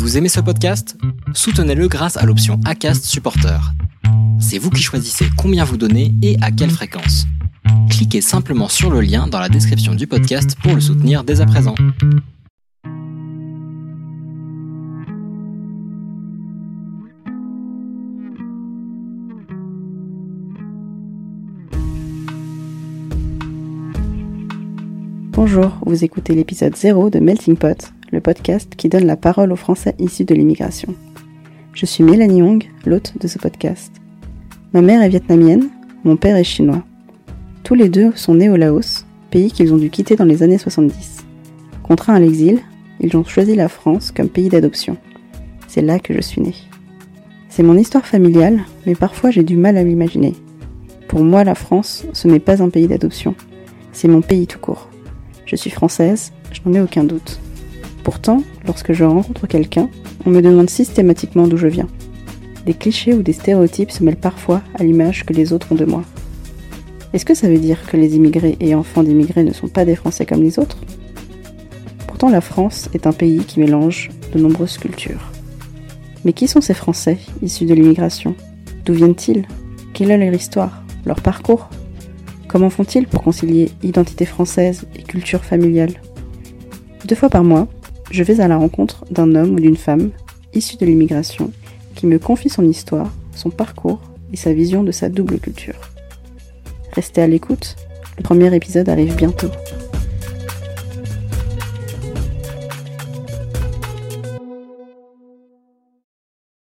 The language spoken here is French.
Vous aimez ce podcast? Soutenez-le grâce à l'option ACAST Supporter. C'est vous qui choisissez combien vous donnez et à quelle fréquence. Cliquez simplement sur le lien dans la description du podcast pour le soutenir dès à présent. Bonjour, vous écoutez l'épisode 0 de Melting Pot, le podcast qui donne la parole aux Français issus de l'immigration. Je suis Mélanie Hong, l'hôte de ce podcast. Ma mère est vietnamienne, mon père est chinois. Tous les deux sont nés au Laos, pays qu'ils ont dû quitter dans les années 70. Contraints à l'exil, ils ont choisi la France comme pays d'adoption. C'est là que je suis née. C'est mon histoire familiale, mais parfois j'ai du mal à l'imaginer. Pour moi, la France, ce n'est pas un pays d'adoption, c'est mon pays tout court. Je suis française, je n'en ai aucun doute. Pourtant, lorsque je rencontre quelqu'un, on me demande systématiquement d'où je viens. Des clichés ou des stéréotypes se mêlent parfois à l'image que les autres ont de moi. Est-ce que ça veut dire que les immigrés et enfants d'immigrés ne sont pas des Français comme les autres? Pourtant, la France est un pays qui mélange de nombreuses cultures. Mais qui sont ces Français issus de l'immigration? D'où viennent-ils? Quelle est leur histoire? Leur parcours? Comment font-ils pour concilier identité française et culture familiale? Deux fois par mois, je vais à la rencontre d'un homme ou d'une femme issu de l'immigration qui me confie son histoire, son parcours et sa vision de sa double culture. Restez à l'écoute, le premier épisode arrive bientôt.